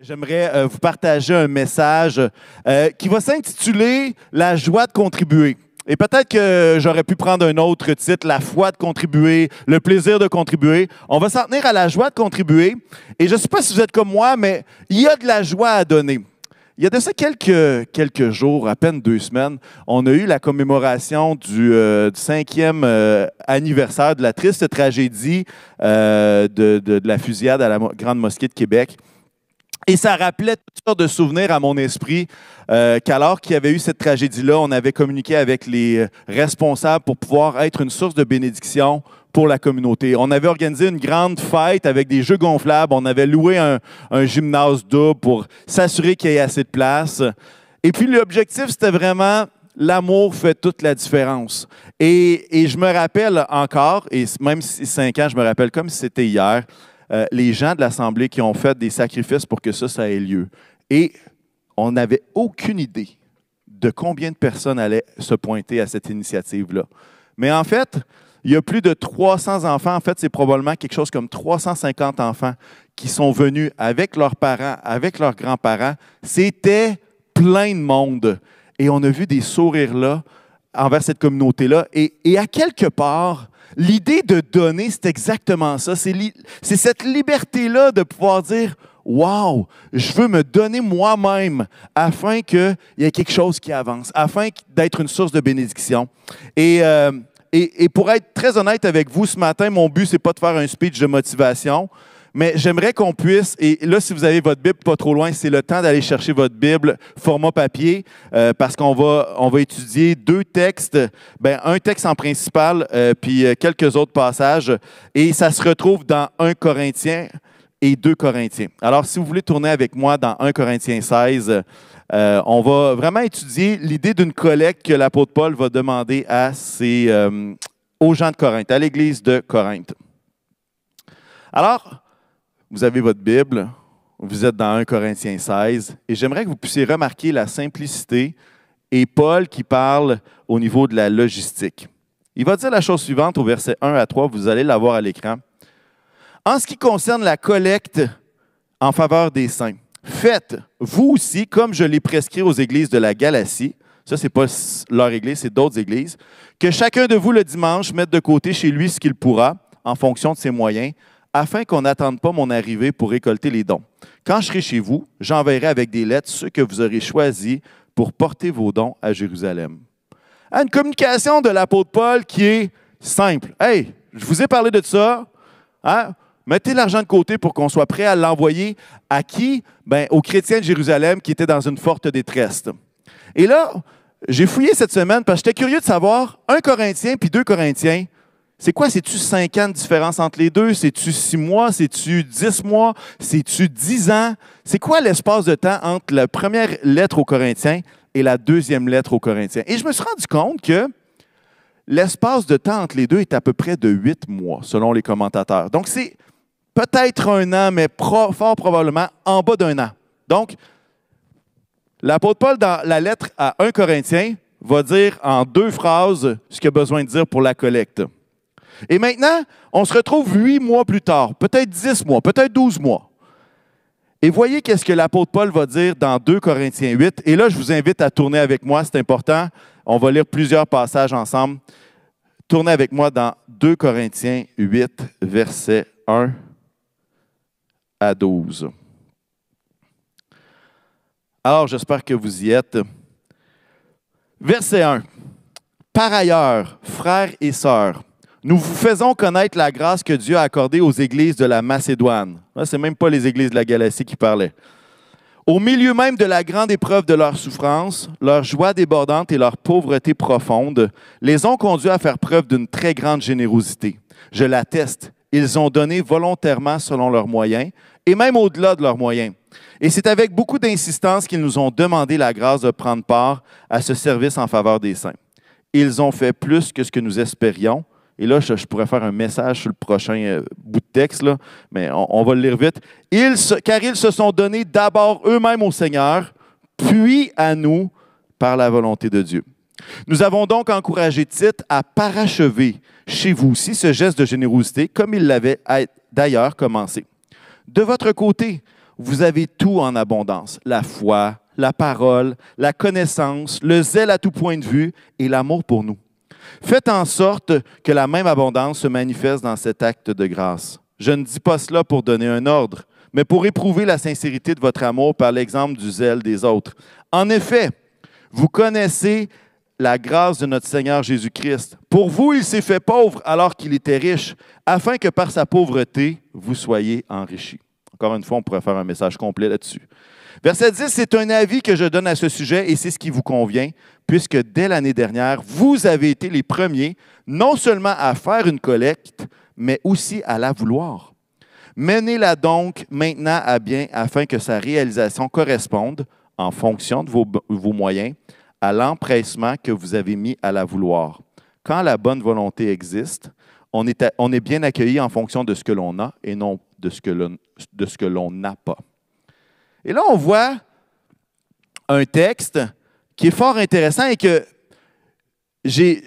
J'aimerais euh, vous partager un message euh, qui va s'intituler La joie de contribuer. Et peut-être que j'aurais pu prendre un autre titre, La foi de contribuer, le plaisir de contribuer. On va s'en tenir à la joie de contribuer. Et je ne sais pas si vous êtes comme moi, mais il y a de la joie à donner. Il y a de ça quelques, quelques jours, à peine deux semaines, on a eu la commémoration du, euh, cinquième anniversaire de la triste tragédie de la fusillade à la Grande Mosquée de Québec. Et ça rappelait toutes sortes de souvenirs à mon esprit euh, qu'alors qu'il y avait eu cette tragédie-là, on avait communiqué avec les responsables pour pouvoir être une source de bénédiction pour la communauté. On avait organisé une grande fête avec des jeux gonflables. On avait loué un, gymnase double pour s'assurer qu'il y ait assez de place. Et puis l'objectif, c'était vraiment l'amour fait toute la différence. Et, et, je me rappelle encore, et même si cinq ans, je me rappelle comme si c'était hier, euh, les gens de l'Assemblée qui ont fait des sacrifices pour que ça, ça ait lieu. Et on n'avait aucune idée de combien de personnes allaient se pointer à cette initiative-là. Mais en fait, il y a plus de 300 enfants. En fait, c'est probablement quelque chose comme 350 enfants qui sont venus avec leurs parents, avec leurs grands-parents. C'était plein de monde. Et on a vu des sourires là envers cette communauté-là. Et, et à quelque part, L'idée de donner, c'est exactement ça. C'est cette liberté-là de pouvoir dire Wow, je veux me donner moi-même afin qu'il y ait quelque chose qui avance, afin d'être une source de bénédiction. Et, euh, et, et, pour être très honnête avec vous ce matin, mon but, ce n'est pas de faire un speech de motivation. Mais j'aimerais qu'on puisse, et là, si vous avez votre Bible pas trop loin, c'est le temps d'aller chercher votre Bible format papier, euh, parce qu'on va, on va étudier deux textes, ben, un texte en principal, euh, puis euh, quelques autres passages, et ça se retrouve dans 1 Corinthiens et 2 Corinthiens. Alors, si vous voulez tourner avec moi dans 1 Corinthiens 16, on va vraiment étudier l'idée d'une collecte que l'apôtre Paul va demander à ses, aux gens de Corinthe, à l'église de Corinthe. Alors, vous avez votre Bible, vous êtes dans 1 Corinthiens 16, et j'aimerais que vous puissiez remarquer la simplicité et Paul qui parle au niveau de la logistique. Il va dire la chose suivante au verset 1 à 3, vous allez la voir à l'écran. En ce qui concerne la collecte en faveur des saints, faites, vous aussi, comme je l'ai prescrit aux églises de la Galatie, ça, ce n'est pas leur église, c'est d'autres églises, que chacun de vous le dimanche mette de côté chez lui ce qu'il pourra, en fonction de ses moyens, afin qu'on n'attende pas mon arrivée pour récolter les dons. Quand je serai chez vous, j'enverrai avec des lettres ceux que vous aurez choisis pour porter vos dons à Jérusalem. Une communication de l'apôtre Paul qui est simple. Hey, je vous ai parlé de ça. Hein? Mettez l'argent de côté pour qu'on soit prêt à l'envoyer à qui? Ben, aux chrétiens de Jérusalem qui étaient dans une forte détresse. Et là, j'ai fouillé cette semaine parce que j'étais curieux de savoir, un Corinthien puis deux Corinthiens, c'est quoi? C'est-tu cinq ans de différence entre les deux? C'est-tu six mois? C'est-tu dix mois? C'est-tu dix ans? C'est quoi l'espace de temps entre la première lettre aux Corinthiens et la deuxième lettre aux Corinthiens? Et je me suis rendu compte que l'espace de temps entre les deux est à peu près de huit mois, selon les commentateurs. Donc, c'est peut-être un an, mais fort probablement en bas d'un an. Donc, l'apôtre Paul, dans la lettre à un Corinthien, va dire en deux phrases ce qu'il a besoin de dire pour la collecte. Et maintenant, on se retrouve huit mois plus tard, peut-être dix mois, peut-être douze mois. Et voyez qu'est-ce que l'apôtre Paul va dire dans 2 Corinthiens 8. Et là, je vous invite à tourner avec moi, c'est important. On va lire plusieurs passages ensemble. Tournez avec moi dans 2 Corinthiens 8, versets 1 à 12. Alors, j'espère que vous y êtes. Verset 1. Par ailleurs, frères et sœurs, nous vous faisons connaître la grâce que Dieu a accordée aux églises de la Macédoine. Ce n'est même pas les églises de la Galatie qui parlaient. Au milieu même de la grande épreuve de leur souffrance, leur joie débordante et leur pauvreté profonde les ont conduits à faire preuve d'une très grande générosité. Je l'atteste, ils ont donné volontairement selon leurs moyens et même au-delà de leurs moyens. Et c'est avec beaucoup d'insistance qu'ils nous ont demandé la grâce de prendre part à ce service en faveur des saints. Ils ont fait plus que ce que nous espérions et là, je, pourrais faire un message sur le prochain euh, bout de texte, là, mais on, va le lire vite. Car ils se sont donnés d'abord eux-mêmes au Seigneur, puis à nous par la volonté de Dieu. Nous avons donc encouragé Tite à parachever chez vous aussi ce geste de générosité, comme il l'avait d'ailleurs commencé. De votre côté, vous avez tout en abondance, la foi, la parole, la connaissance, le zèle à tout point de vue et l'amour pour nous. Faites en sorte que la même abondance se manifeste dans cet acte de grâce. Je ne dis pas cela pour donner un ordre, mais pour éprouver la sincérité de votre amour par l'exemple du zèle des autres. En effet, vous connaissez la grâce de notre Seigneur Jésus-Christ. Pour vous, il s'est fait pauvre alors qu'il était riche, afin que par sa pauvreté, vous soyez enrichis. Encore une fois, on pourrait faire un message complet là-dessus. Verset 10, c'est un avis que je donne à ce sujet et c'est ce qui vous convient, puisque dès l'année dernière, vous avez été les premiers non seulement à faire une collecte, mais aussi à la vouloir. Menez-la donc maintenant à bien afin que sa réalisation corresponde, en fonction de vos, moyens, à l'empressement que vous avez mis à la vouloir. Quand la bonne volonté existe, on est bien accueilli en fonction de ce que l'on a et non de ce que l'on n'a pas. Et là, on voit un texte qui est fort intéressant et que j'ai.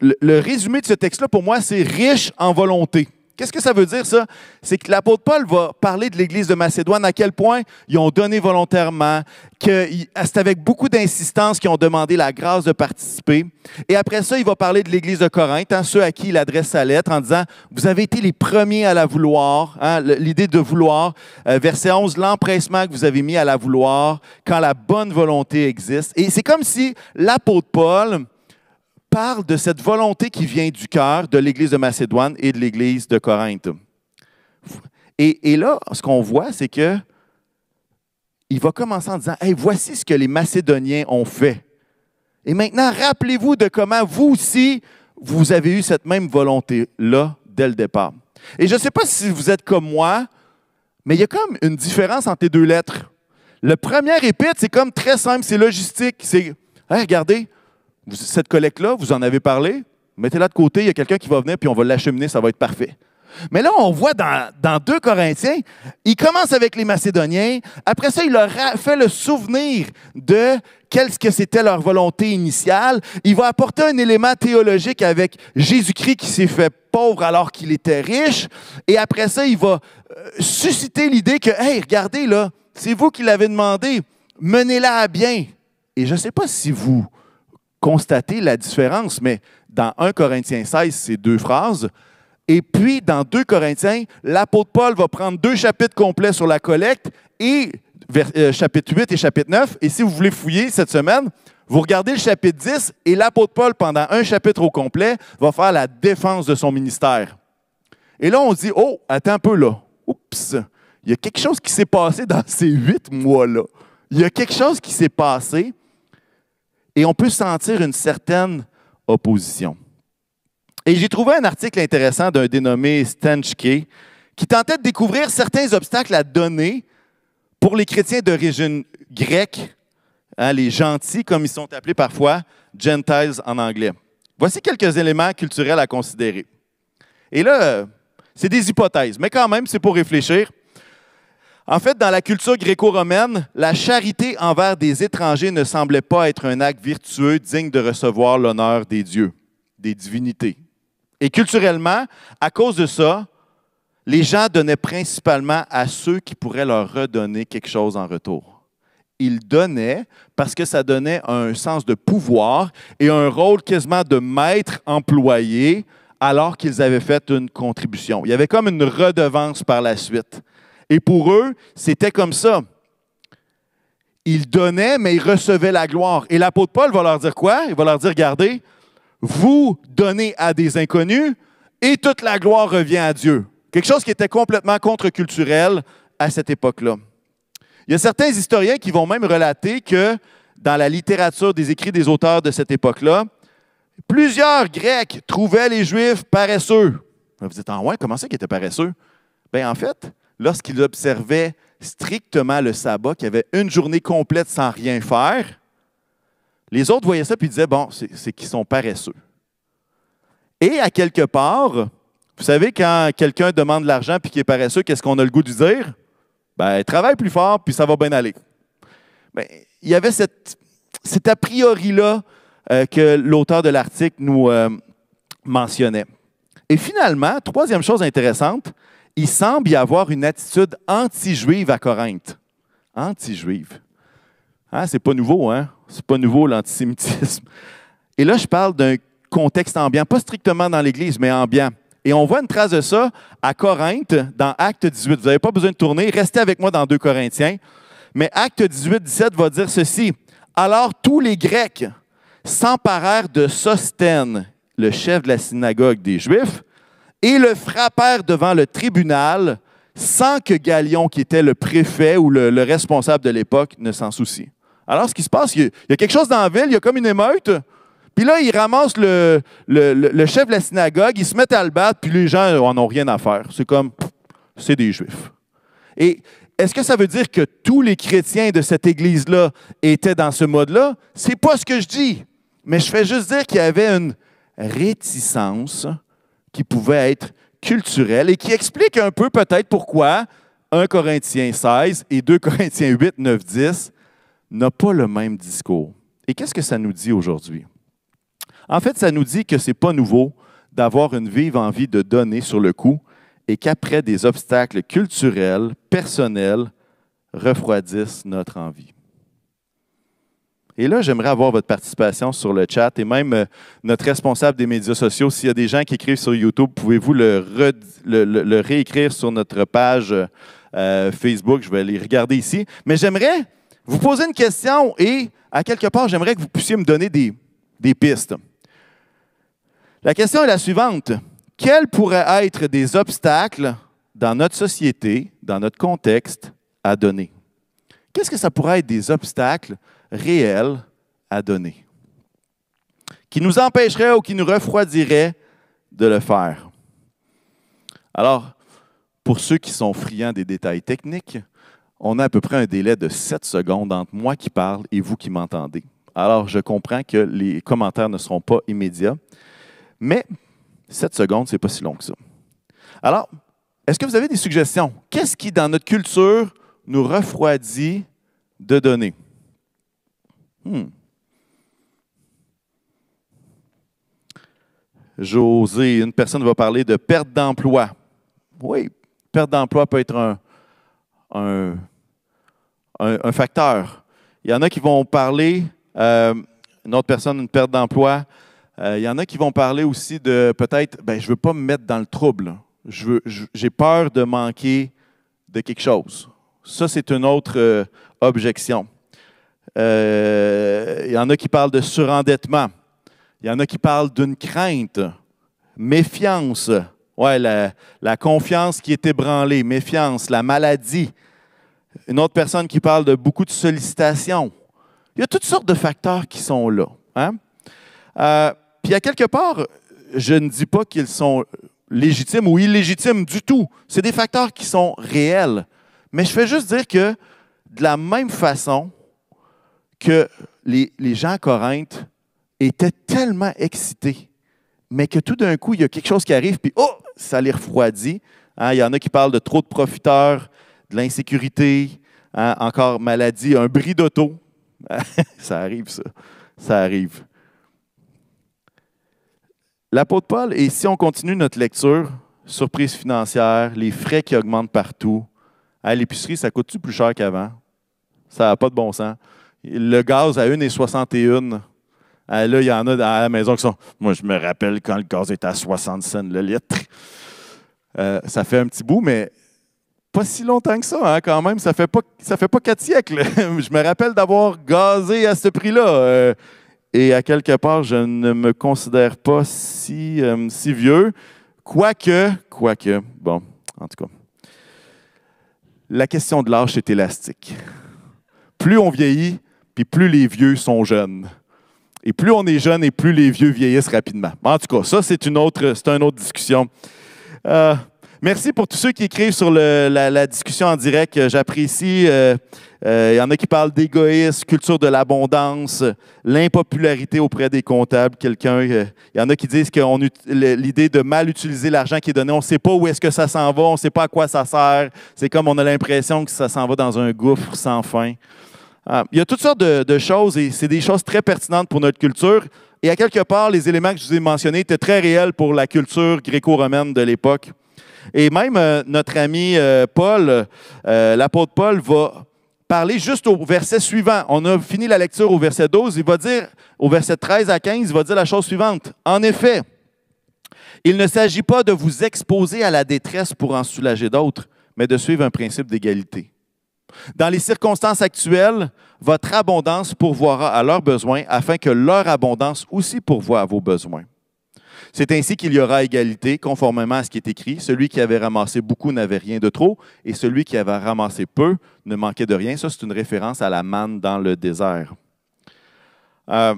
Le, résumé de ce texte-là, pour moi, c'est riche en volonté. Qu'est-ce que ça veut dire, ça? C'est que l'apôtre Paul va parler de l'Église de Macédoine, à quel point ils ont donné volontairement, que c'est avec beaucoup d'insistance qu'ils ont demandé la grâce de participer. Et après ça, il va parler de l'Église de Corinthe, hein, ceux à qui il adresse sa lettre, en disant, vous avez été les premiers à la vouloir, hein, l'idée de vouloir. Euh, verset 11, l'empressement que vous avez mis à la vouloir quand la bonne volonté existe. Et c'est comme si l'apôtre Paul parle de cette volonté qui vient du cœur de l'Église de Macédoine et de l'Église de Corinthe. Et, là, ce qu'on voit, c'est que il va commencer en disant hey, voici ce que les Macédoniens ont fait. Et maintenant, rappelez-vous de comment vous aussi, vous avez eu cette même volonté-là dès le départ. Et je ne sais pas si vous êtes comme moi, mais il y a comme une différence entre les deux lettres. Le premier épître, c'est comme très simple, c'est logistique. C'est, regardez, cette collecte-là, vous en avez parlé, mettez-la de côté, il y a quelqu'un qui va venir, puis on va l'acheminer, ça va être parfait. Mais là, on voit dans, dans 2 Corinthiens, il commence avec les Macédoniens. Après ça, il leur fait le souvenir de qu'est-ce que c'était leur volonté initiale. Il va apporter un élément théologique avec Jésus-Christ qui s'est fait pauvre alors qu'il était riche. Et après ça, il va euh, susciter l'idée que, hey, regardez là, c'est vous qui l'avez demandé, menez-la à bien. Et je ne sais pas si vous constater la différence, mais dans 1 Corinthiens 16, c'est deux phrases. Et puis, dans 2 Corinthiens, l'apôtre Paul va prendre deux chapitres complets sur la collecte et euh, chapitre 8 et chapitre 9. Et si vous voulez fouiller cette semaine, vous regardez le chapitre 10 et l'apôtre Paul, pendant un chapitre au complet, va faire la défense de son ministère. Et là, on dit, oh, attends un peu là. Oups, il y a quelque chose qui s'est passé dans ces huit mois-là. Il y a quelque chose qui s'est passé et on peut sentir une certaine opposition. Et j'ai trouvé un article intéressant d'un dénommé Stanchke qui tentait de découvrir certains obstacles à donner pour les chrétiens d'origine grecque, hein, les gentils, comme ils sont appelés parfois, Gentiles en anglais. Voici quelques éléments culturels à considérer. Et là, c'est des hypothèses, mais quand même, c'est pour réfléchir. En fait, dans la culture gréco-romaine, la charité envers des étrangers ne semblait pas être un acte vertueux digne de recevoir l'honneur des dieux, des divinités. Et culturellement, à cause de ça, les gens donnaient principalement à ceux qui pourraient leur redonner quelque chose en retour. Ils donnaient parce que ça donnait un sens de pouvoir et un rôle quasiment de maître employé alors qu'ils avaient fait une contribution. Il y avait comme une redevance par la suite. Et pour eux, c'était comme ça. Ils donnaient, mais ils recevaient la gloire. Et l'apôtre Paul va leur dire quoi? Il va leur dire, regardez, vous donnez à des inconnus et toute la gloire revient à Dieu. Quelque chose qui était complètement contre-culturel à cette époque-là. Il y a certains historiens qui vont même relater que dans la littérature des écrits des auteurs de cette époque-là, plusieurs Grecs trouvaient les Juifs paresseux. Vous dites, ah ouais, comment ça qu'ils étaient paresseux? Bien, en fait, lorsqu'ils observaient strictement le sabbat, qu'il y avait une journée complète sans rien faire, les autres voyaient ça et disaient, bon, c'est qu'ils sont paresseux. Et à quelque part, vous savez, quand quelqu'un demande de l'argent puis qu'il est paresseux, qu'est-ce qu'on a le goût de dire? Ben, travaille plus fort puis ça va bien aller. Ben, il y avait cet a priori-là euh, que l'auteur de l'article nous euh, mentionnait. Et finalement, troisième chose intéressante, il semble y avoir une attitude anti-juive à Corinthe. Anti-juive. Hein, c'est pas nouveau, hein? C'est pas nouveau l'antisémitisme. Et là, je parle d'un contexte ambiant, pas strictement dans l'Église, mais ambiant. Et on voit une trace de ça à Corinthe, dans Acte 18. Vous n'avez pas besoin de tourner, restez avec moi dans 2 Corinthiens. Mais Acte 18, 17 va dire ceci. Alors tous les Grecs s'emparèrent de Sosthène, le chef de la synagogue des Juifs, et le frappèrent devant le tribunal sans que Galion, qui était le préfet ou le, responsable de l'époque, ne s'en soucie. Alors, ce qui se passe, il y, a, quelque chose dans la ville, il y a comme une émeute, puis là, ils ramassent le, chef de la synagogue, ils se mettent à le battre, puis les gens n'en ont rien à faire. C'est comme, c'est des Juifs. Et est-ce que ça veut dire que tous les chrétiens de cette église-là étaient dans ce mode-là? C'est pas ce que je dis. Mais je fais juste dire qu'il y avait une réticence qui pouvait être culturelle et qui explique un peu peut-être pourquoi 1 Corinthiens 16 et 2 Corinthiens 8, 9, 10 n'ont pas le même discours. Et qu'est-ce que ça nous dit aujourd'hui? En fait, ça nous dit que ce n'est pas nouveau d'avoir une vive envie de donner sur le coup et qu'après des obstacles culturels, personnels, refroidissent notre envie. Et là, j'aimerais avoir votre participation sur le chat et même euh, notre responsable des médias sociaux. S'il y a des gens qui écrivent sur YouTube, pouvez-vous le, réécrire sur notre page euh, Facebook? Je vais les regarder ici. Mais j'aimerais vous poser une question et, à quelque part, j'aimerais que vous puissiez me donner des pistes. La question est la suivante. Quels pourraient être des obstacles dans notre société, dans notre contexte, à donner? Qu'est-ce que ça pourrait être des obstacles réel à donner, qui nous empêcherait ou qui nous refroidirait de le faire. Alors, pour ceux qui sont friands des détails techniques, on a à peu près un délai de 7 secondes entre moi qui parle et vous qui m'entendez. Alors, je comprends que les commentaires ne seront pas immédiats, mais 7 secondes, ce n'est pas si long que ça. Alors, est-ce que vous avez des suggestions? Qu'est-ce qui, dans notre culture, nous refroidit de donner? Hmm. José, une personne va parler de perte d'emploi. Oui, perte d'emploi peut être un, facteur. Il y en a qui vont parler, euh, une autre personne, une perte d'emploi. Euh, il y en a qui vont parler aussi de peut-être, ben, je ne veux pas me mettre dans le trouble. J'ai peur de manquer de quelque chose. Ça, c'est une autre euh, objection. Il euh, y en a qui parlent de surendettement. Il y en a qui parlent d'une crainte, méfiance. Ouais, la, la, confiance qui est ébranlée, méfiance, la maladie. Une autre personne qui parle de beaucoup de sollicitations. Il y a toutes sortes de facteurs qui sont là. Hein? Euh, puis à quelque part, je ne dis pas qu'ils sont légitimes ou illégitimes du tout. C'est des facteurs qui sont réels. Mais je fais juste dire que de la même façon, que les, gens à Corinthe étaient tellement excités, mais que tout d'un coup, il y a quelque chose qui arrive, puis oh, ça les refroidit. Hein. il y en a qui parlent de trop de profiteurs, de l'insécurité, hein, encore maladie, un bris d'auto. ça arrive, ça. Ça arrive. L'apôtre Paul, et si on continue notre lecture, surprise financière, les frais qui augmentent partout. À l'épicerie, ça coûte-tu plus cher qu'avant? Ça n'a pas de bon sens. Le gaz à 1,61. Ah, là, il y en a à la maison qui sont. Moi, je me rappelle quand le gaz était à 60 cents le litre. Euh, ça fait un petit bout, mais pas si longtemps que ça, hein, quand même. Ça fait pas, ça fait pas quatre siècles. je me rappelle d'avoir gazé à ce prix-là. Euh, et à quelque part, je ne me considère pas si, euh, si vieux. Quoique, quoique, bon, en tout cas. La question de l'âge est élastique. Plus on vieillit, puis plus les vieux sont jeunes. Et plus on est jeune et plus les vieux vieillissent rapidement. En tout cas, ça, c'est une autre, discussion. Euh, merci pour tous ceux qui écrivent sur la, discussion en direct. J'apprécie. Euh, euh, il y en a qui parlent d'égoïsme, culture de l'abondance, l'impopularité auprès des comptables. Quelqu'un, il y en a qui disent que l'idée de mal utiliser l'argent qui est donné, on ne sait pas où est-ce que ça s'en va, on ne sait pas à quoi ça sert. C'est comme on a l'impression que ça s'en va dans un gouffre sans fin. Ah, il y a toutes sortes de, choses et c'est des choses très pertinentes pour notre culture. Et à quelque part, les éléments que je vous ai mentionnés étaient très réels pour la culture gréco-romaine de l'époque. Et même euh, notre ami euh, Paul, euh, l'apôtre Paul, va parler juste au verset suivant. On a fini la lecture au verset 12. Il va dire, au verset 13 à 15, il va dire la chose suivante. En effet, il ne s'agit pas de vous exposer à la détresse pour en soulager d'autres, mais de suivre un principe d'égalité. Dans les circonstances actuelles, votre abondance pourvoira à leurs besoins afin que leur abondance aussi pourvoie à vos besoins. C'est ainsi qu'il y aura égalité, conformément à ce qui est écrit. Celui qui avait ramassé beaucoup n'avait rien de trop, et celui qui avait ramassé peu ne manquait de rien. Ça, c'est une référence à la manne dans le désert. Euh,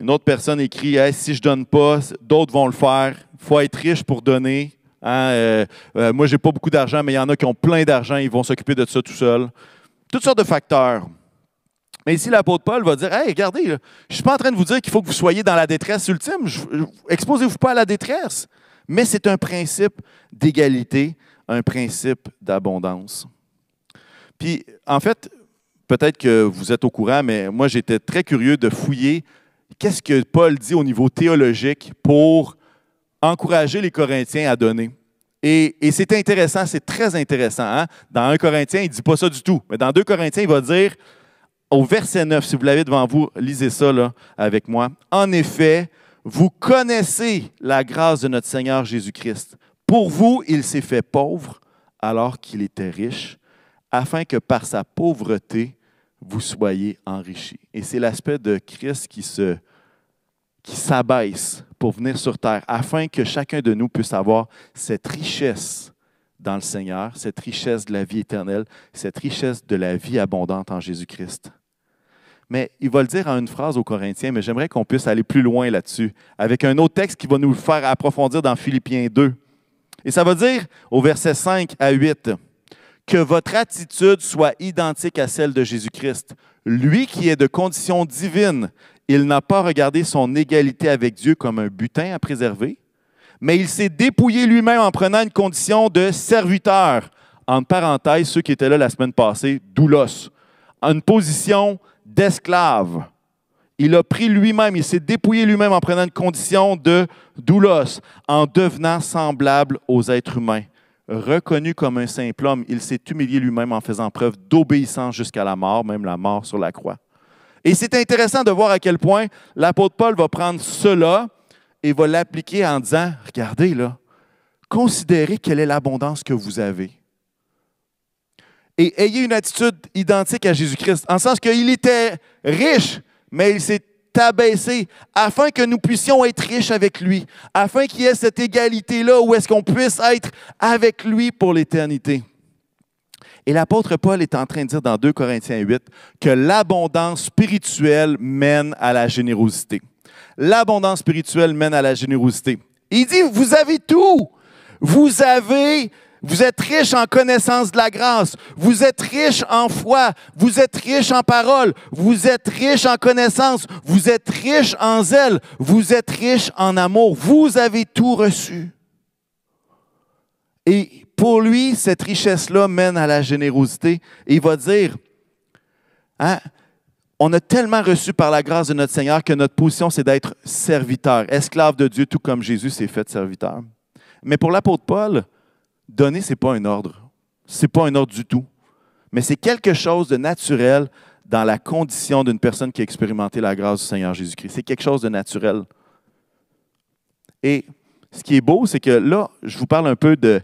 une autre personne écrit Si je ne donne pas, d'autres vont le faire. Il faut être riche pour donner. Hein, euh, euh, moi, je n'ai pas beaucoup d'argent, mais il y en a qui ont plein d'argent, ils vont s'occuper de ça tout seuls. Toutes sortes de facteurs. Mais ici, l'apôtre Paul va dire Hey, regardez, je ne suis pas en train de vous dire qu'il faut que vous soyez dans la détresse ultime. Exposez-vous pas à la détresse. Mais c'est un principe d'égalité, un principe d'abondance. Puis, en fait, peut-être que vous êtes au courant, mais moi, j'étais très curieux de fouiller qu'est-ce que Paul dit au niveau théologique pour encourager les Corinthiens à donner. Et, c'est intéressant, c'est très intéressant. Hein? Dans un Corinthien, il ne dit pas ça du tout. Mais dans deux Corinthiens, il va dire, au verset 9, si vous l'avez devant vous, lisez ça là, avec moi. En effet, vous connaissez la grâce de notre Seigneur Jésus-Christ. Pour vous, il s'est fait pauvre alors qu'il était riche, afin que par sa pauvreté, vous soyez enrichis. Et c'est l'aspect de Christ qui qui s'abaisse pour venir sur terre, afin que chacun de nous puisse avoir cette richesse dans le Seigneur, cette richesse de la vie éternelle, cette richesse de la vie abondante en Jésus-Christ. Mais il va le dire en une phrase aux Corinthiens, mais j'aimerais qu'on puisse aller plus loin là-dessus, avec un autre texte qui va nous faire approfondir dans Philippiens 2. Et ça va dire au verset 5 à 8, que votre attitude soit identique à celle de Jésus-Christ. Lui qui est de condition divine, il n'a pas regardé son égalité avec Dieu comme un butin à préserver, mais il s'est dépouillé lui-même en prenant une condition de serviteur. En parenthèse, ceux qui étaient là la semaine passée, doulos, une position d'esclave. Il a pris lui-même, il s'est dépouillé lui-même en prenant une condition de doulos, en devenant semblable aux êtres humains. Reconnu comme un simple homme, il s'est humilié lui-même en faisant preuve d'obéissance jusqu'à la mort, même la mort sur la croix. Et c'est intéressant de voir à quel point l'apôtre Paul va prendre cela et va l'appliquer en disant, regardez là, considérez quelle est l'abondance que vous avez. Et ayez une attitude identique à Jésus-Christ, en sens qu'il était riche, mais il s'est abaissé afin que nous puissions être riches avec lui, afin qu'il y ait cette égalité-là où est-ce qu'on puisse être avec lui pour l'éternité. Et l'apôtre Paul est en train de dire dans 2 Corinthiens 8 que l'abondance spirituelle mène à la générosité. L'abondance spirituelle mène à la générosité. Il dit, vous avez tout. Vous avez vous êtes riche en connaissance de la grâce. Vous êtes riche en foi. Vous êtes riche en parole. Vous êtes riche en connaissance. Vous êtes riche en zèle. Vous êtes riche en amour. Vous avez tout reçu. Et pour lui, cette richesse-là mène à la générosité. Et il va dire, hein, on a tellement reçu par la grâce de notre Seigneur que notre position, c'est d'être serviteur, esclave de Dieu, tout comme Jésus s'est fait serviteur. Mais pour l'apôtre Paul, donner, ce n'est pas un ordre. Ce n'est pas un ordre du tout. Mais c'est quelque chose de naturel dans la condition d'une personne qui a expérimenté la grâce du Seigneur Jésus-Christ. C'est quelque chose de naturel. Et ce qui est beau, c'est que là, je vous parle un peu de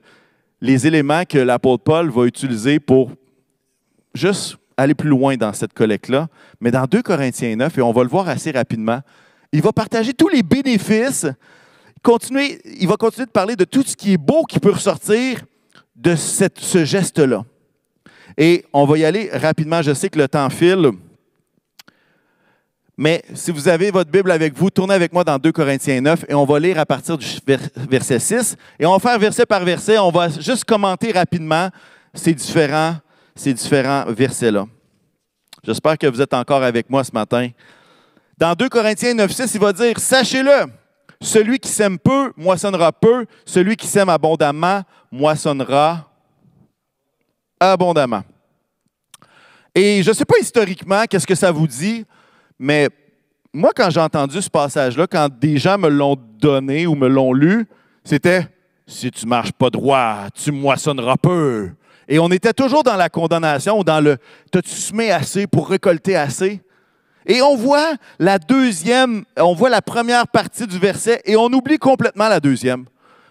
les éléments que l'apôtre Paul va utiliser pour juste aller plus loin dans cette collecte-là. Mais dans 2 Corinthiens 9, et on va le voir assez rapidement, il va partager tous les bénéfices. Continuer, il va continuer de parler de tout ce qui est beau qui peut ressortir de ce geste-là. Et on va y aller rapidement. Je sais que le temps file. Mais si vous avez votre Bible avec vous, tournez avec moi dans 2 Corinthiens 9 et on va lire à partir du verset 6. Et on va faire verset par verset. On va juste commenter rapidement ces différents, ces différents versets-là. J'espère que vous êtes encore avec moi ce matin. Dans 2 Corinthiens 9, 6, il va dire Sachez-le, celui qui sème peu moissonnera peu, celui qui sème abondamment moissonnera abondamment. Et je ne sais pas historiquement qu'est-ce que ça vous dit. Mais moi, quand j'ai entendu ce passage-là, quand des gens me l'ont donné ou me l'ont lu, c'était si tu marches pas droit, tu moissonneras peu. Et on était toujours dans la condamnation, dans le t'as-tu semé assez pour récolter assez? Et on voit la deuxième, on voit la première partie du verset et on oublie complètement la deuxième.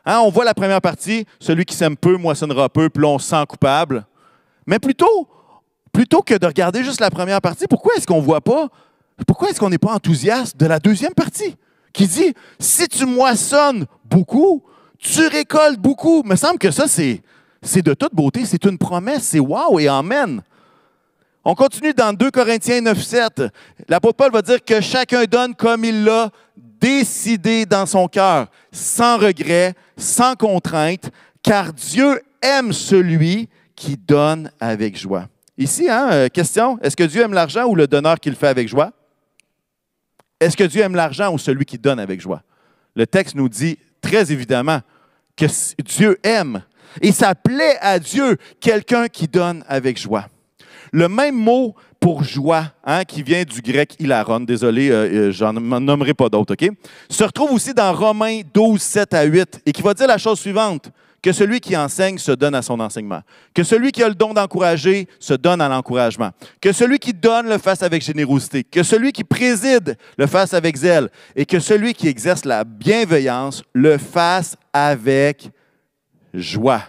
Hein, on voit la première partie, celui qui sème peu moissonnera peu, puis on sent coupable. Mais plutôt, plutôt que de regarder juste la première partie, pourquoi est-ce qu'on ne voit pas, pourquoi est-ce qu'on n'est pas enthousiaste de la deuxième partie qui dit, si tu moissonnes beaucoup, tu récoltes beaucoup? Il me semble que ça, c'est, c'est de toute beauté, c'est une promesse, c'est wow et amen. On continue dans 2 Corinthiens 9, 7. L'apôtre Paul va dire que chacun donne comme il l'a décidé dans son cœur, sans regret, sans contrainte, car Dieu aime celui qui donne avec joie. Ici, hein, euh, question, est-ce que Dieu aime l'argent ou le donneur qui le fait avec joie? Est-ce que Dieu aime l'argent ou celui qui donne avec joie? Le texte nous dit très évidemment que Dieu aime. Et ça plaît à Dieu quelqu'un qui donne avec joie. Le même mot pour joie, hein, qui vient du grec hilaron, désolé, euh, euh, j'en nommerai pas d'autres, OK? Se retrouve aussi dans Romains 12, 7 à 8, et qui va dire la chose suivante que celui qui enseigne se donne à son enseignement, que celui qui a le don d'encourager se donne à l'encouragement, que celui qui donne le fasse avec générosité, que celui qui préside le fasse avec zèle, et que celui qui exerce la bienveillance le fasse avec joie.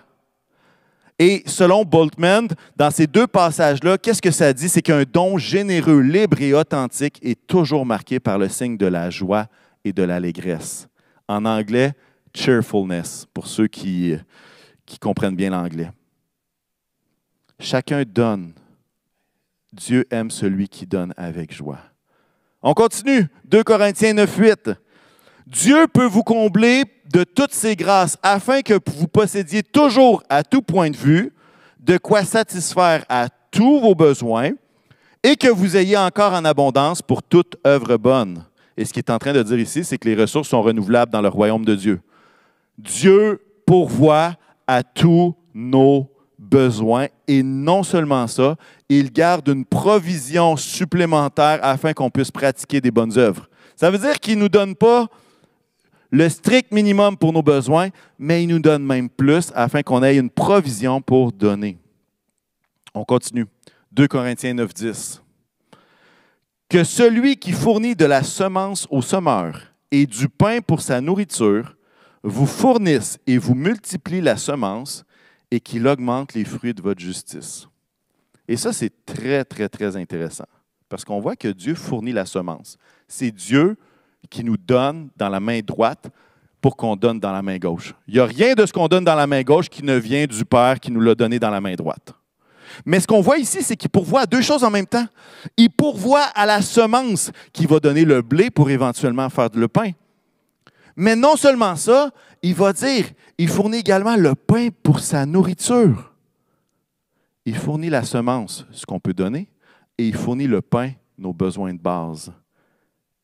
Et selon Boltman, dans ces deux passages-là, qu'est-ce que ça dit? C'est qu'un don généreux, libre et authentique est toujours marqué par le signe de la joie et de l'allégresse. En anglais, cheerfulness, pour ceux qui, qui comprennent bien l'anglais. Chacun donne. Dieu aime celui qui donne avec joie. On continue. 2 Corinthiens 9, 8. Dieu peut vous combler de toutes ses grâces afin que vous possédiez toujours à tout point de vue de quoi satisfaire à tous vos besoins et que vous ayez encore en abondance pour toute œuvre bonne. Et ce qu'il est en train de dire ici, c'est que les ressources sont renouvelables dans le royaume de Dieu. Dieu pourvoit à tous nos besoins et non seulement ça, il garde une provision supplémentaire afin qu'on puisse pratiquer des bonnes œuvres. Ça veut dire qu'il ne nous donne pas le strict minimum pour nos besoins, mais il nous donne même plus afin qu'on ait une provision pour donner. On continue. 2 Corinthiens 9, 10. Que celui qui fournit de la semence au semeur et du pain pour sa nourriture vous fournisse et vous multiplie la semence et qu'il augmente les fruits de votre justice. Et ça, c'est très, très, très intéressant parce qu'on voit que Dieu fournit la semence. C'est Dieu qui nous donne dans la main droite pour qu'on donne dans la main gauche. Il n'y a rien de ce qu'on donne dans la main gauche qui ne vient du Père qui nous l'a donné dans la main droite. Mais ce qu'on voit ici, c'est qu'il pourvoit à deux choses en même temps. Il pourvoit à la semence qui va donner le blé pour éventuellement faire le pain. Mais non seulement ça, il va dire, il fournit également le pain pour sa nourriture. Il fournit la semence, ce qu'on peut donner, et il fournit le pain, nos besoins de base.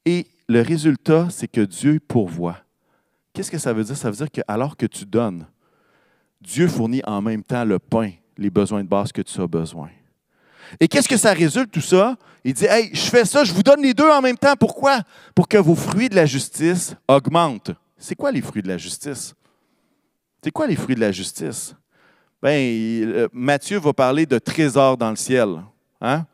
Et le résultat, c'est que Dieu pourvoit. Qu'est-ce que ça veut dire? Ça veut dire que alors que tu donnes, Dieu fournit en même temps le pain, les besoins de base que tu as besoin. Et qu'est-ce que ça résulte tout ça? Il dit, hey, je fais ça, je vous donne les deux en même temps. Pourquoi? Pour que vos fruits de la justice augmentent. C'est quoi les fruits de la justice? C'est quoi les fruits de la justice? Bien, euh, Matthieu va parler de trésors dans le ciel. Hein?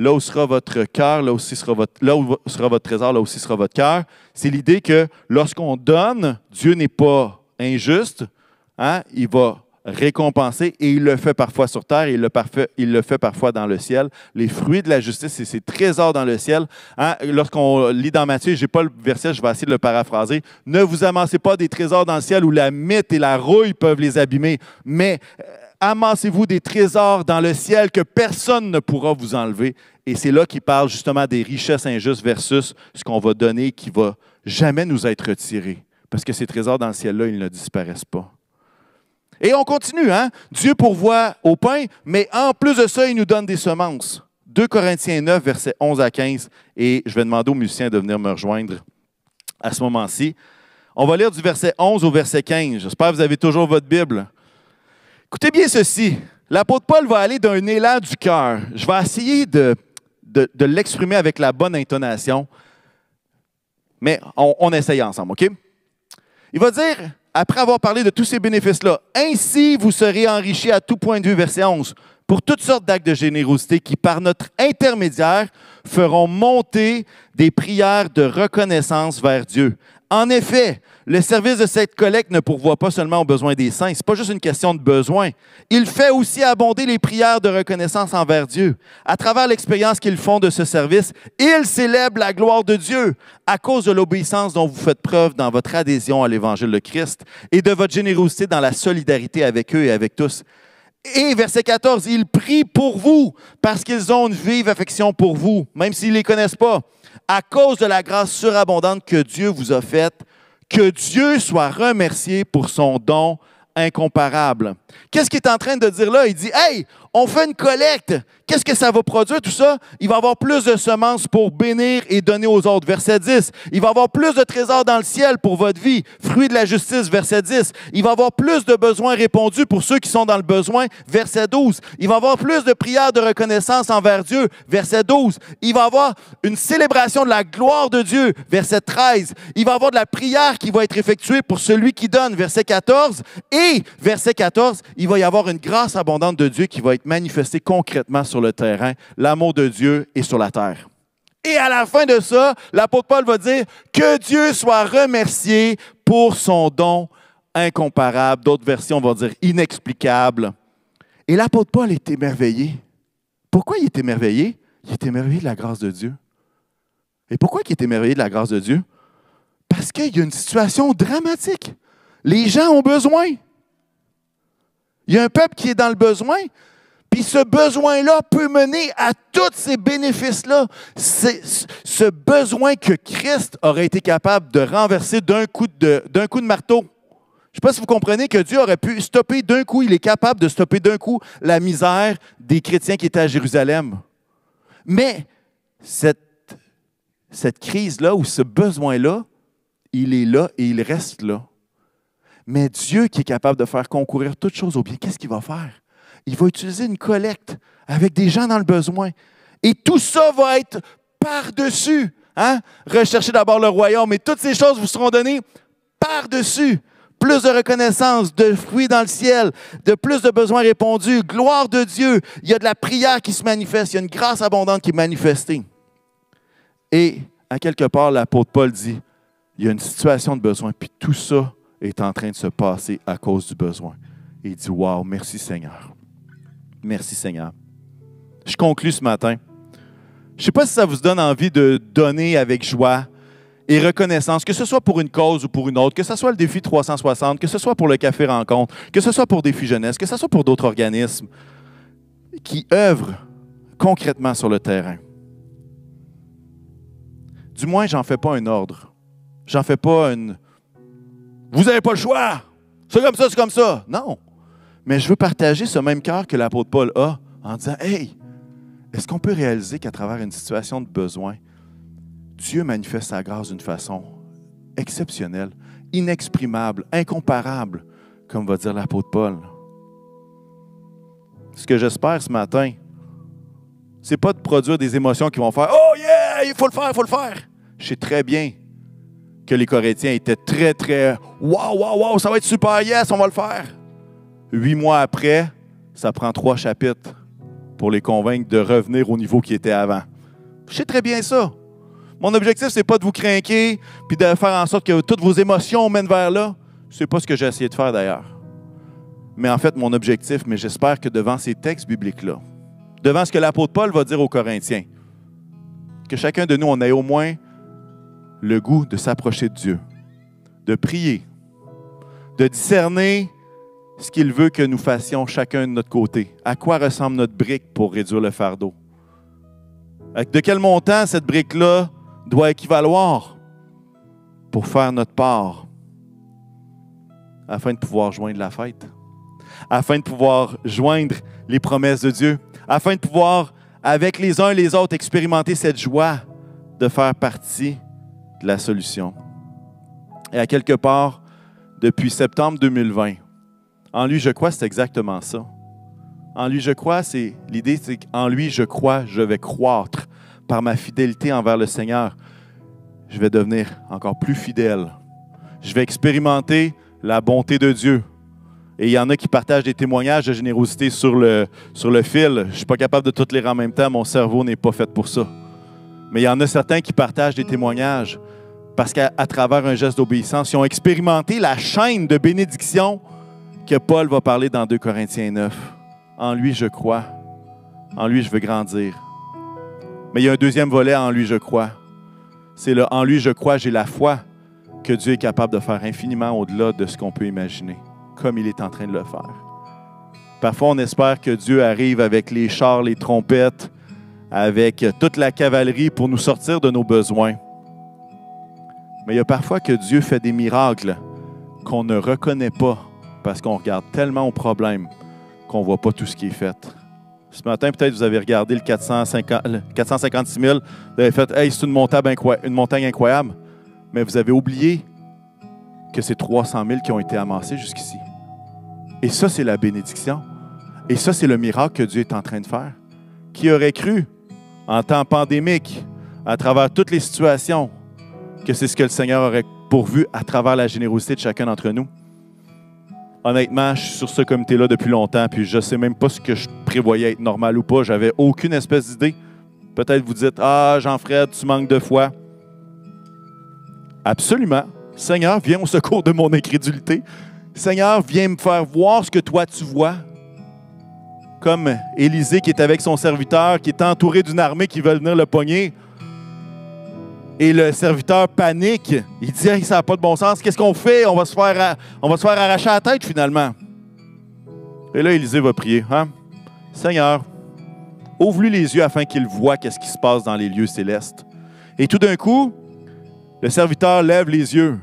là où sera votre cœur, là, aussi sera votre, là où sera votre trésor, là aussi sera votre cœur. C'est l'idée que lorsqu'on donne, Dieu n'est pas injuste, hein? il va récompenser et il le fait parfois sur terre et il le, il le fait parfois dans le ciel. Les fruits de la justice, c'est ces trésors dans le ciel. Hein? Lorsqu'on lit dans Matthieu, je n'ai pas le verset, je vais essayer de le paraphraser. Ne vous amassez pas des trésors dans le ciel où la mythe et la rouille peuvent les abîmer, mais euh, amassez-vous des trésors dans le ciel que personne ne pourra vous enlever. Et c'est là qu'il parle justement des richesses injustes versus ce qu'on va donner qui va jamais nous être retiré. Parce que ces trésors dans le ciel-là, ils ne disparaissent pas. Et on continue, hein? Dieu pourvoit au pain, mais en plus de ça, il nous donne des semences. 2 Corinthiens 9, versets 11 à 15. Et je vais demander aux musiciens de venir me rejoindre à ce moment-ci. On va lire du verset 11 au verset 15. J'espère que vous avez toujours votre Bible. Écoutez bien ceci. L'apôtre Paul va aller d'un élan du cœur. Je vais essayer de, l'exprimer avec la bonne intonation, mais on, on essaye ensemble, OK? Il va dire après avoir parlé de tous ces bénéfices-là, ainsi vous serez enrichis à tout point de vue, verset 11, pour toutes sortes d'actes de générosité qui, par notre intermédiaire, feront monter des prières de reconnaissance vers Dieu. En effet, le service de cette collecte ne pourvoit pas seulement aux besoins des saints. Ce n'est pas juste une question de besoin. Il fait aussi abonder les prières de reconnaissance envers Dieu. À travers l'expérience qu'ils font de ce service, ils célèbrent la gloire de Dieu à cause de l'obéissance dont vous faites preuve dans votre adhésion à l'Évangile de Christ et de votre générosité dans la solidarité avec eux et avec tous. Et verset 14, ils prient pour vous parce qu'ils ont une vive affection pour vous, même s'ils ne les connaissent pas à cause de la grâce surabondante que Dieu vous a faite, que Dieu soit remercié pour son don incomparable. Qu'est-ce qu'il est en train de dire là? Il dit, Hey, on fait une collecte. Qu'est-ce que ça va produire tout ça? Il va avoir plus de semences pour bénir et donner aux autres. Verset 10. Il va avoir plus de trésors dans le ciel pour votre vie. Fruit de la justice. Verset 10. Il va avoir plus de besoins répondus pour ceux qui sont dans le besoin. Verset 12. Il va avoir plus de prières de reconnaissance envers Dieu. Verset 12. Il va avoir une célébration de la gloire de Dieu. Verset 13. Il va avoir de la prière qui va être effectuée pour celui qui donne. Verset 14. Et verset 14, il va y avoir une grâce abondante de Dieu qui va être manifesté concrètement sur le terrain, l'amour de Dieu est sur la terre. Et à la fin de ça, l'apôtre Paul va dire que Dieu soit remercié pour son don incomparable. D'autres versions vont dire inexplicable. Et l'apôtre Paul est émerveillé. Pourquoi il est émerveillé? Il est émerveillé de la grâce de Dieu. Et pourquoi il est émerveillé de la grâce de Dieu? Parce qu'il y a une situation dramatique. Les gens ont besoin. Il y a un peuple qui est dans le besoin, puis ce besoin-là peut mener à tous ces bénéfices-là. Ce besoin que Christ aurait été capable de renverser d'un coup de, marteau. Je ne sais pas si vous comprenez que Dieu aurait pu stopper d'un coup, il est capable de stopper d'un coup la misère des chrétiens qui étaient à Jérusalem. Mais cette, cette crise-là ou ce besoin-là, il est là et il reste là. Mais Dieu qui est capable de faire concourir toutes choses au bien, qu'est-ce qu'il va faire? Il va utiliser une collecte avec des gens dans le besoin. Et tout ça va être par-dessus. Hein? Recherchez d'abord le royaume et toutes ces choses vous seront données par-dessus. Plus de reconnaissance, de fruits dans le ciel, de plus de besoins répondus, gloire de Dieu. Il y a de la prière qui se manifeste, il y a une grâce abondante qui est manifestée. Et à quelque part, l'apôtre Paul dit, il y a une situation de besoin, puis tout ça est en train de se passer à cause du besoin. Il dit, Wow, merci Seigneur. Merci Seigneur. Je conclus ce matin. Je ne sais pas si ça vous donne envie de donner avec joie et reconnaissance, que ce soit pour une cause ou pour une autre, que ce soit le défi 360, que ce soit pour le Café Rencontre, que ce soit pour Défi Jeunesse, que ce soit pour d'autres organismes qui œuvrent concrètement sur le terrain. Du moins, j'en fais pas un ordre. J'en fais pas une. Vous n'avez pas le choix. C'est comme ça, c'est comme ça. Non. Mais je veux partager ce même cœur que l'apôtre Paul a en disant Hey, est-ce qu'on peut réaliser qu'à travers une situation de besoin, Dieu manifeste sa grâce d'une façon exceptionnelle, inexprimable, incomparable, comme va dire l'apôtre Paul? Ce que j'espère ce matin, c'est pas de produire des émotions qui vont faire Oh yeah, il faut le faire, il faut le faire. Je sais très bien que les Corinthiens étaient très, très Wow, wow, wow, ça va être super, yes, on va le faire. Huit mois après, ça prend trois chapitres pour les convaincre de revenir au niveau qui était avant. Je sais très bien ça. Mon objectif, ce n'est pas de vous craquer puis de faire en sorte que toutes vos émotions mènent vers là. Ce n'est pas ce que j'ai essayé de faire d'ailleurs. Mais en fait, mon objectif, mais j'espère que devant ces textes bibliques-là, devant ce que l'apôtre Paul va dire aux Corinthiens, que chacun de nous, on ait au moins le goût de s'approcher de Dieu, de prier, de discerner ce qu'il veut que nous fassions chacun de notre côté. À quoi ressemble notre brique pour réduire le fardeau? De quel montant cette brique-là doit équivaloir pour faire notre part afin de pouvoir joindre la fête, afin de pouvoir joindre les promesses de Dieu, afin de pouvoir, avec les uns et les autres, expérimenter cette joie de faire partie de la solution? Et à quelque part, depuis septembre 2020, en lui, je crois, c'est exactement ça. En lui, je crois, c'est l'idée, c'est qu'en lui, je crois, je vais croître par ma fidélité envers le Seigneur. Je vais devenir encore plus fidèle. Je vais expérimenter la bonté de Dieu. Et il y en a qui partagent des témoignages de générosité sur le, fil. Je ne suis pas capable de toutes lire en même temps. Mon cerveau n'est pas fait pour ça. Mais il y en a certains qui partagent des témoignages parce qu'à travers un geste d'obéissance, ils ont expérimenté la chaîne de bénédiction Paul va parler dans 2 Corinthiens 9. En lui, je crois. En lui, je veux grandir. Mais il y a un deuxième volet, en lui, je crois. C'est le en lui, je crois, j'ai la foi que Dieu est capable de faire infiniment au-delà de ce qu'on peut imaginer, comme il est en train de le faire. Parfois, on espère que Dieu arrive avec les chars, les trompettes, avec toute la cavalerie pour nous sortir de nos besoins. Mais il y a parfois que Dieu fait des miracles qu'on ne reconnaît pas parce qu'on regarde tellement au problème qu'on ne voit pas tout ce qui est fait. Ce matin, peut-être vous avez regardé le 450, 456 000, vous avez fait Hey, c'est une montagne, une montagne incroyable, mais vous avez oublié que c'est 300 000 qui ont été amassés jusqu'ici. Et ça, c'est la bénédiction. Et ça, c'est le miracle que Dieu est en train de faire. Qui aurait cru, en temps pandémique, à travers toutes les situations, que c'est ce que le Seigneur aurait pourvu à travers la générosité de chacun d'entre nous? Honnêtement, je suis sur ce comité-là depuis longtemps, puis je ne sais même pas ce que je prévoyais être normal ou pas. J'avais aucune espèce d'idée. Peut-être vous dites Ah, Jean-Fred, tu manques de foi. Absolument. Seigneur, viens au secours de mon incrédulité. Seigneur, viens me faire voir ce que toi tu vois. Comme Élisée qui est avec son serviteur, qui est entouré d'une armée qui veut venir le pogner. Et le serviteur panique. Il dit Ça n'a pas de bon sens. Qu'est-ce qu'on fait? On va, se faire, arracher la tête finalement. Et là, Élisée va prier hein? Seigneur, ouvre-lui les yeux afin qu'il voie qu'est-ce qui se passe dans les lieux célestes. Et tout d'un coup, le serviteur lève les yeux,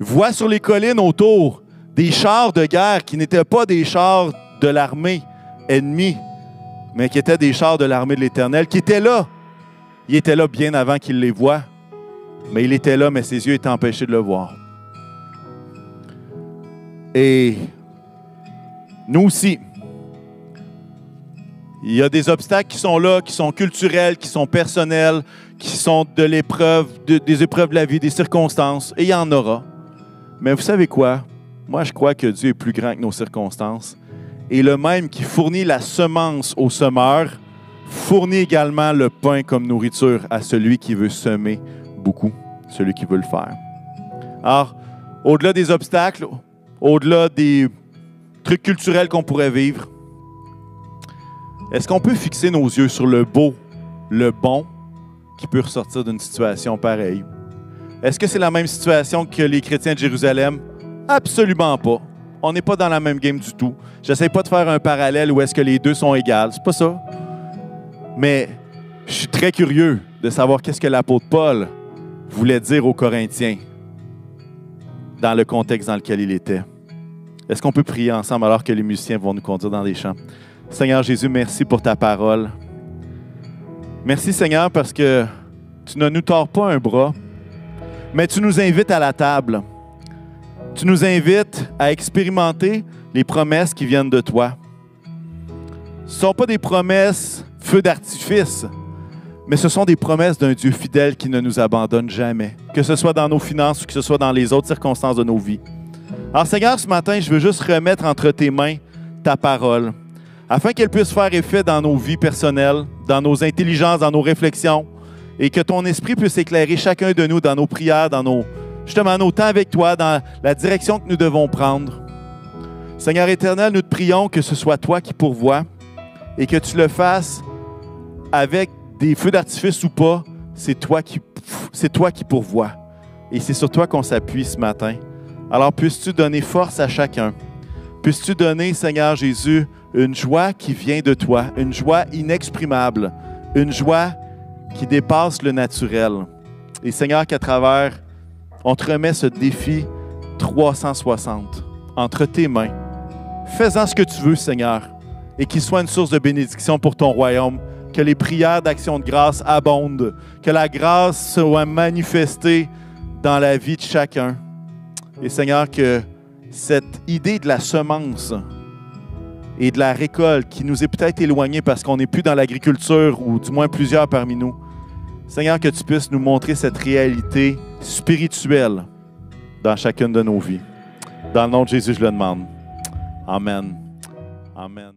voit sur les collines autour des chars de guerre qui n'étaient pas des chars de l'armée ennemie, mais qui étaient des chars de l'armée de l'Éternel, qui étaient là il était là bien avant qu'il les voie, mais il était là, mais ses yeux étaient empêchés de le voir. Et nous aussi, il y a des obstacles qui sont là, qui sont culturels, qui sont personnels, qui sont de l'épreuve, des épreuves de la vie, des circonstances, et il y en aura. Mais vous savez quoi? Moi, je crois que Dieu est plus grand que nos circonstances. Et le même qui fournit la semence au semeur, fournit également le pain comme nourriture à celui qui veut semer beaucoup, celui qui veut le faire. Alors, au-delà des obstacles, au-delà des trucs culturels qu'on pourrait vivre, est-ce qu'on peut fixer nos yeux sur le beau, le bon qui peut ressortir d'une situation pareille? Est-ce que c'est la même situation que les chrétiens de Jérusalem? Absolument pas. On n'est pas dans la même game du tout. J'essaie pas de faire un parallèle où est-ce que les deux sont égales. C'est pas ça. Mais je suis très curieux de savoir qu'est-ce que l'apôtre Paul voulait dire aux Corinthiens dans le contexte dans lequel il était. Est-ce qu'on peut prier ensemble alors que les musiciens vont nous conduire dans les chants? Seigneur Jésus, merci pour ta parole. Merci Seigneur parce que tu ne nous tords pas un bras, mais tu nous invites à la table. Tu nous invites à expérimenter les promesses qui viennent de toi. Ce ne sont pas des promesses feu d'artifice, mais ce sont des promesses d'un Dieu fidèle qui ne nous abandonne jamais, que ce soit dans nos finances ou que ce soit dans les autres circonstances de nos vies. Alors Seigneur, ce matin, je veux juste remettre entre tes mains ta parole, afin qu'elle puisse faire effet dans nos vies personnelles, dans nos intelligences, dans nos réflexions, et que ton esprit puisse éclairer chacun de nous dans nos prières, dans nos, justement, nos temps avec toi, dans la direction que nous devons prendre. Seigneur éternel, nous te prions que ce soit toi qui pourvois et que tu le fasses avec des feux d'artifice ou pas, c'est toi qui c'est toi qui pourvois. Et c'est sur toi qu'on s'appuie ce matin. Alors puisses-tu donner force à chacun? Puisses-tu donner, Seigneur Jésus, une joie qui vient de toi, une joie inexprimable, une joie qui dépasse le naturel? Et Seigneur, qu'à travers, on te remet ce défi 360 entre tes mains. Fais-en ce que tu veux, Seigneur, et qu'il soit une source de bénédiction pour ton royaume que les prières d'action de grâce abondent, que la grâce soit manifestée dans la vie de chacun. Et Seigneur, que cette idée de la semence et de la récolte qui nous est peut-être éloignée parce qu'on n'est plus dans l'agriculture, ou du moins plusieurs parmi nous, Seigneur, que tu puisses nous montrer cette réalité spirituelle dans chacune de nos vies. Dans le nom de Jésus, je le demande. Amen. Amen.